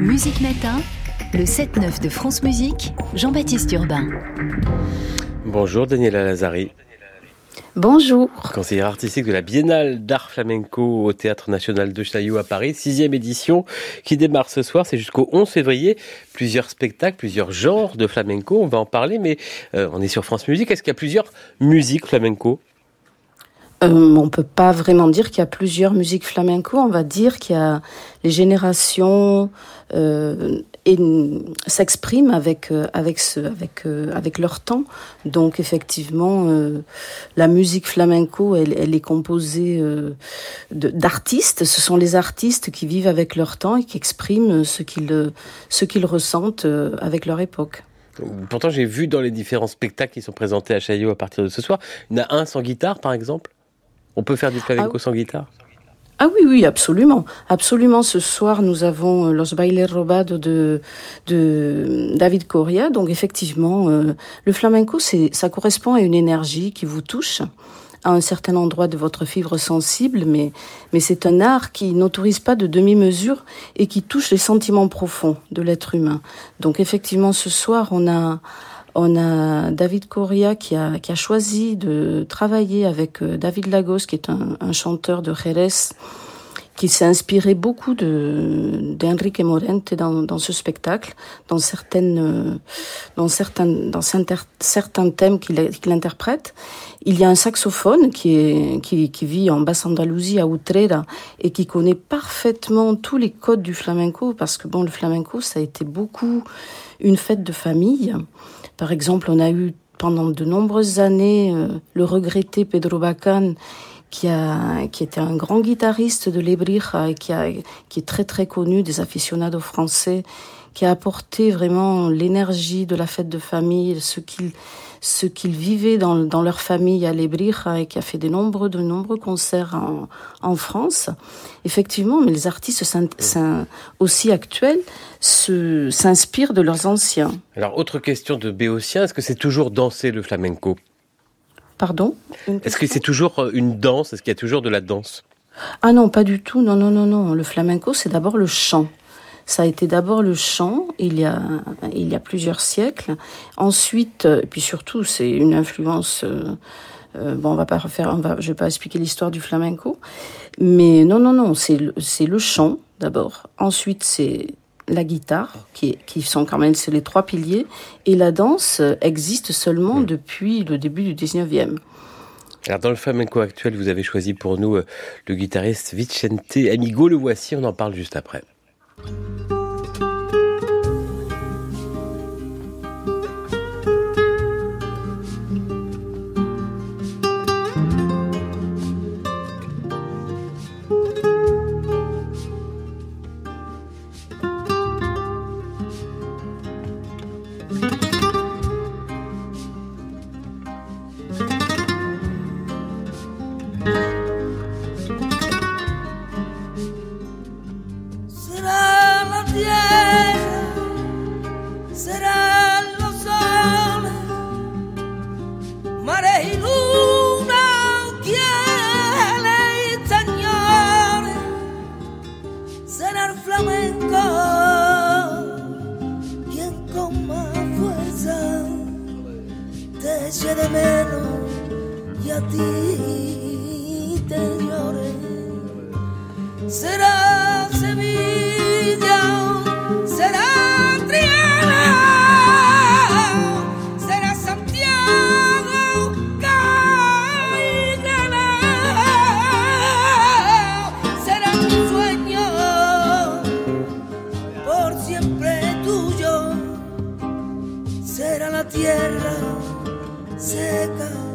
Musique Matin, le 7-9 de France Musique, Jean-Baptiste Urbain. Bonjour Daniela Lazari. Bonjour. Conseillère artistique de la Biennale d'art flamenco au Théâtre National de Chaillot à Paris, sixième édition qui démarre ce soir, c'est jusqu'au 11 février. Plusieurs spectacles, plusieurs genres de flamenco, on va en parler, mais euh, on est sur France Musique. Est-ce qu'il y a plusieurs musiques flamenco? Euh, on peut pas vraiment dire qu'il y a plusieurs musiques flamenco. On va dire qu'il y a les générations euh, s'expriment avec euh, avec avec euh, avec leur temps. Donc effectivement, la musique flamenco, elle, elle est composée d'artistes. Ce sont les artistes qui vivent avec leur temps et qui expriment ce qu'ils ce qu'ils ressentent avec leur époque. Pourtant, j'ai vu dans les différents spectacles qui sont présentés à Chaillot à partir de ce soir, il y en a un sans guitare, par exemple? On peut faire du flamenco ah, sans guitare? Ah oui, oui, absolument. Absolument. Ce soir, nous avons euh, Los Bailes Robados de, de David Coria. Donc, effectivement, euh, le flamenco, c'est, ça correspond à une énergie qui vous touche à un certain endroit de votre fibre sensible, mais, mais c'est un art qui n'autorise pas de demi-mesure et qui touche les sentiments profonds de l'être humain. Donc, effectivement, ce soir, on a, on a David Correa qui a, qui a choisi de travailler avec euh, David Lagos, qui est un, un chanteur de Jerez, qui s'est inspiré beaucoup de d'Enrique Morente dans, dans ce spectacle, dans certaines, euh, dans certains, dans certains thèmes qu'il interprète. Il y a un saxophone qui est qui, qui vit en Basse-Andalousie à Utrera et qui connaît parfaitement tous les codes du flamenco parce que bon, le flamenco ça a été beaucoup une fête de famille. Par exemple, on a eu pendant de nombreuses années euh, le regretté Pedro Bacan qui a qui était un grand guitariste de l'Ebrija et qui a qui est très très connu des aficionados français qui a apporté vraiment l'énergie de la fête de famille, ce qu'il ce qu'ils vivaient dans, dans leur famille à Lebrija et qui a fait de nombreux, de nombreux concerts en, en France. Effectivement, mais les artistes aussi actuels s'inspirent de leurs anciens. Alors, autre question de Béotien, est-ce que c'est toujours danser le flamenco? Pardon? Est-ce que c'est toujours euh, une danse? Est-ce qu'il y a toujours de la danse? Ah non, pas du tout. Non, non, non, non. Le flamenco, c'est d'abord le chant. Ça a été d'abord le chant, il y a, il y a plusieurs siècles. Ensuite, et puis surtout, c'est une influence. Euh, euh, bon, on va pas refaire, on va, je vais pas expliquer l'histoire du flamenco, mais non, non, non, c'est le, chant d'abord. Ensuite, c'est la guitare, qui, qui sont quand même les trois piliers, et la danse existe seulement hmm. depuis le début du 19e. Alors dans le flamenco actuel, vous avez choisi pour nous euh, le guitariste Vicente Amigo. Le voici, on en parle juste après. Thank you. Te lloré. Será Sevilla, será Triana, será Santiago, Cali, será un sueño por siempre tuyo, será la tierra seca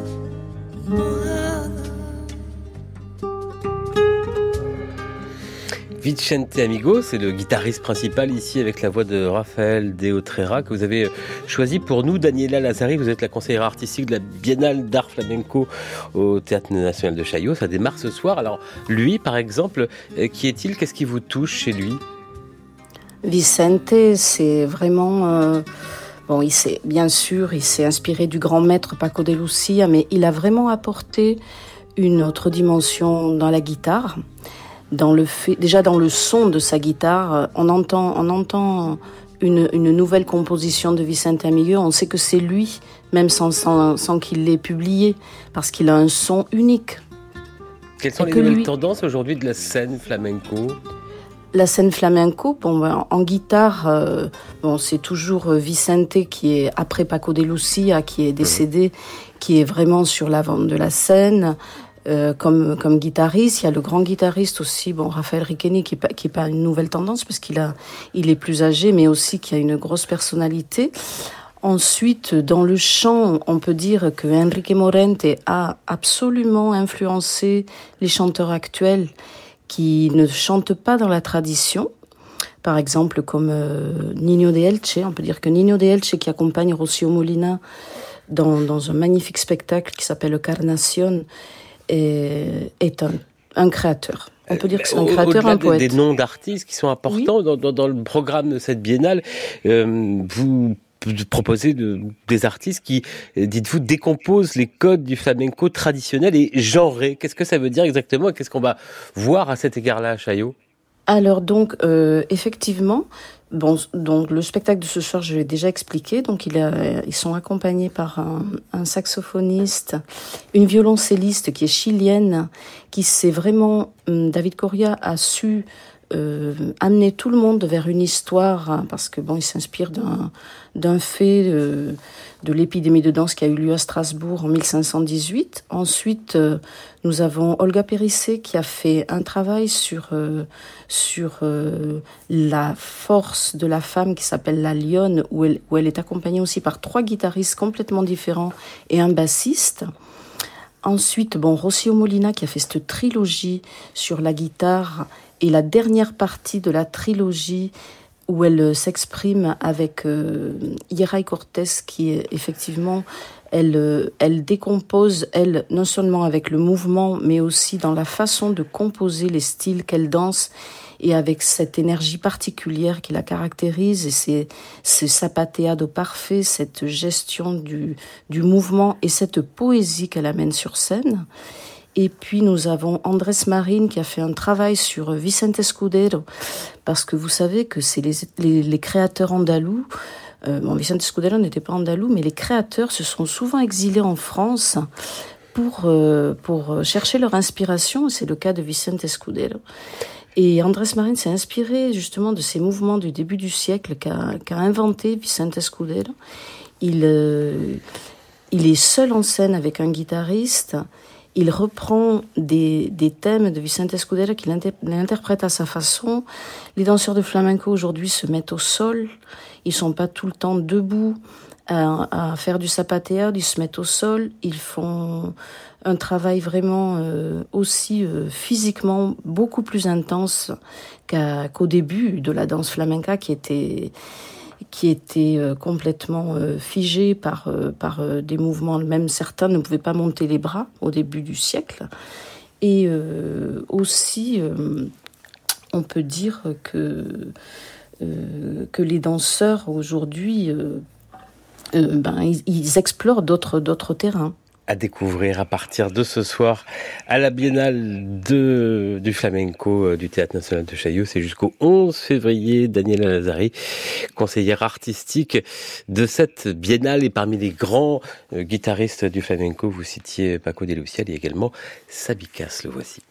Vicente Amigo, c'est le guitariste principal ici avec la voix de Raphaël Deotrera que vous avez choisi pour nous. Daniela Lazari, vous êtes la conseillère artistique de la Biennale d'art flamenco au Théâtre national de Chaillot. Ça démarre ce soir. Alors lui, par exemple, euh, qui est-il? Qu'est-ce qui vous touche chez lui? Vicente, c'est vraiment... Euh Bon, il s'est, bien sûr, il s'est inspiré du grand maître Paco de Lucia, mais il a vraiment apporté une autre dimension dans la guitare. dans le fait, déjà dans le son de sa guitare, on entend, on entend une, une nouvelle composition de Vicente Amigueux. On sait que c'est lui, même sans, sans, sans qu'il l'ait publié, parce qu'il a un son unique. Quelles sont Et les nouvelles lui- tendances aujourd'hui de la scène flamenco? La scène flamenco, bon, ben, en guitare, euh, bon, c'est toujours euh, Vicente qui est après Paco de Lucia, qui est décédé, qui est vraiment sur l'avant de la scène. euh, comme, comme guitariste, il y a le grand guitariste aussi, bon, Raphaël Riqueni, qui est pas, qui est pas une nouvelle tendance parce qu'il a, il est plus âgé, mais aussi qui a une grosse personnalité. Ensuite, dans le chant, on peut dire que Enrique Morente a absolument influencé les chanteurs actuels qui ne chantent pas dans la tradition. Par exemple, comme euh, Nino de Elche, on peut dire que Nino de Elche, qui accompagne Rocio Molina dans, dans un magnifique spectacle qui s'appelle Carnation, est, est un, un créateur. On peut dire que c'est un créateur, un poète. Des noms d'artistes qui sont importants dans, dans- dans le programme de cette biennale, euh, vous p- proposez de- des artistes qui, dites-vous, décomposent les codes du flamenco traditionnel et genré. Qu'est-ce que ça veut dire exactement qu'est-ce qu'on va voir à cet égard-là, Chaillot? Alors donc euh, effectivement, bon donc le spectacle de ce soir je l'ai déjà expliqué. Donc il a, ils sont accompagnés par un, un saxophoniste, une violoncelliste qui est chilienne, qui s'est vraiment hum, David Coria a su euh, amener tout le monde vers une histoire hein, parce que bon il s'inspire d'un fait euh, de l'épidémie de danse qui a eu lieu à Strasbourg en 1518. Ensuite, euh, nous avons Olga Périssé qui a fait un travail sur sur la force de la femme qui s'appelle la lionne, où elle, où elle est accompagnée aussi par trois guitaristes complètement différents et un bassiste. Ensuite, bon, Rocio Molina qui a fait cette trilogie sur la guitare et la dernière partie de la trilogie où elle s'exprime avec euh, Ira Cortés qui effectivement elle, euh, elle décompose, elle, non seulement avec le mouvement, mais aussi dans la façon de composer les styles qu'elle danse et avec cette énergie particulière qui la caractérise et c'est ce zapateado parfait, cette gestion du, du mouvement et cette poésie qu'elle amène sur scène. Et puis nous avons Andrés Marin qui a fait un travail sur Vicente Escudero, parce que vous savez que c'est les, les, créateurs andalous. Euh, bon, Vicente Escudero n'était pas andalou, mais les créateurs se sont souvent exilés en France pour, euh, pour chercher leur inspiration. C'est le cas de Vicente Escudero. Et Andrés Marin s'est inspiré justement de ces mouvements du début du siècle qu'a qu'a inventé Vicente Escudero. Il, euh, il est seul en scène avec un guitariste. Il reprend des, des thèmes de Vicente Escudero qu'il inter- interprète à sa façon. Les danseurs de flamenco aujourd'hui se mettent au sol. Ils sont pas tout le temps debout à, à faire du zapateado. Ils se mettent au sol. Ils font un travail vraiment euh, aussi euh, physiquement beaucoup plus intense qu'au début de la danse flamenca qui était qui était euh, complètement euh, figé par, euh, par des mouvements. Même certains ne pouvaient pas monter les bras au début du siècle. Et aussi, on peut dire que, que les danseurs aujourd'hui, ben, ils, ils explorent d'autres terrains. À découvrir à partir de ce soir à la Biennale du flamenco euh, du Théâtre National de Chaillot. C'est jusqu'au 11 février. Daniela Lazari, conseillère artistique de cette Biennale et parmi les grands euh, guitaristes du flamenco, vous citiez Paco de a également Sabicas, le voici.